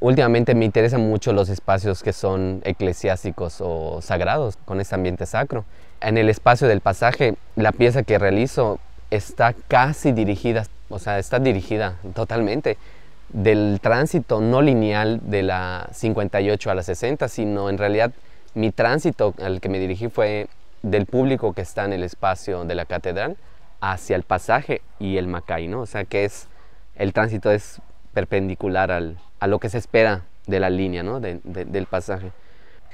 Últimamente me interesan mucho los espacios que son eclesiásticos o sagrados, con este ambiente sacro. En el espacio del pasaje, la pieza que realizo está casi dirigida, o sea, está dirigida totalmente del tránsito no lineal de la 58 a la 60, sino en realidad mi tránsito al que me dirigí fue del público que está en el espacio de la catedral hacia el pasaje y el Macay, ¿no? O sea, que es el tránsito es perpendicular al, a lo que se espera de la línea, ¿no? del pasaje.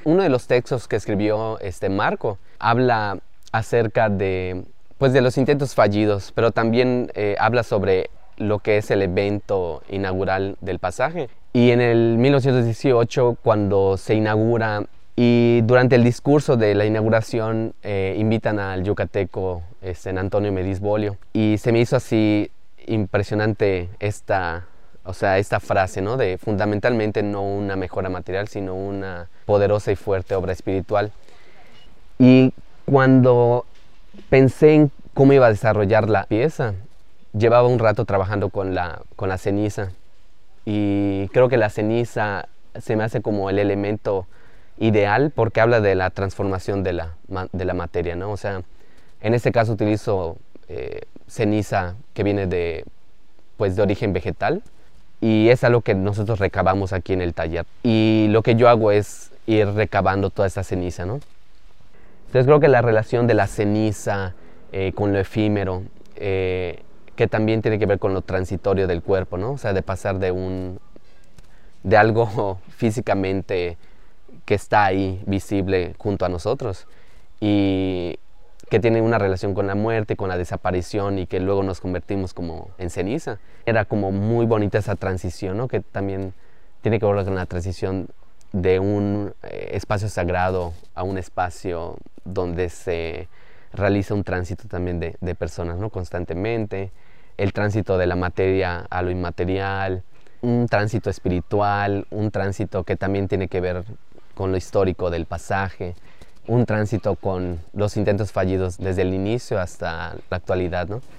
Uno de los textos que escribió este Marco habla acerca de, pues, de los intentos fallidos, pero también eh, habla sobre lo que es el evento inaugural del pasaje. Y en el 1918, cuando se inaugura y durante el discurso de la inauguración eh, invitan al yucateco este, Antonio Medisbolio y se me hizo así impresionante esta, o sea, esta frase, ¿no? De fundamentalmente no una mejora material, sino una poderosa y fuerte obra espiritual. Y cuando pensé en cómo iba a desarrollar la pieza, llevaba un rato trabajando con la, con la ceniza. Y creo que la ceniza se me hace como el elemento ideal porque habla de la transformación de la, de la materia, ¿no? O sea, en este caso utilizo eh, ceniza que viene de, pues, de origen vegetal y es algo que nosotros recabamos aquí en el taller. Y lo que yo hago es ir recabando toda esa ceniza, ¿no? Entonces creo que la relación de la ceniza eh, con lo efímero, eh, que también tiene que ver con lo transitorio del cuerpo, ¿no? O sea, de pasar de un de algo físicamente que está ahí visible junto a nosotros y que tiene una relación con la muerte, con la desaparición y que luego nos convertimos como en ceniza. Era como muy bonita esa transición, ¿no? que también tiene que ver con la transición de un eh, espacio sagrado a un espacio donde se realiza un tránsito también de, de, personas ¿no? constantemente, el tránsito de la materia a lo inmaterial, un tránsito espiritual, un tránsito que también tiene que ver con lo histórico del pasaje un tránsito con los intentos fallidos desde el inicio hasta la actualidad, ¿no?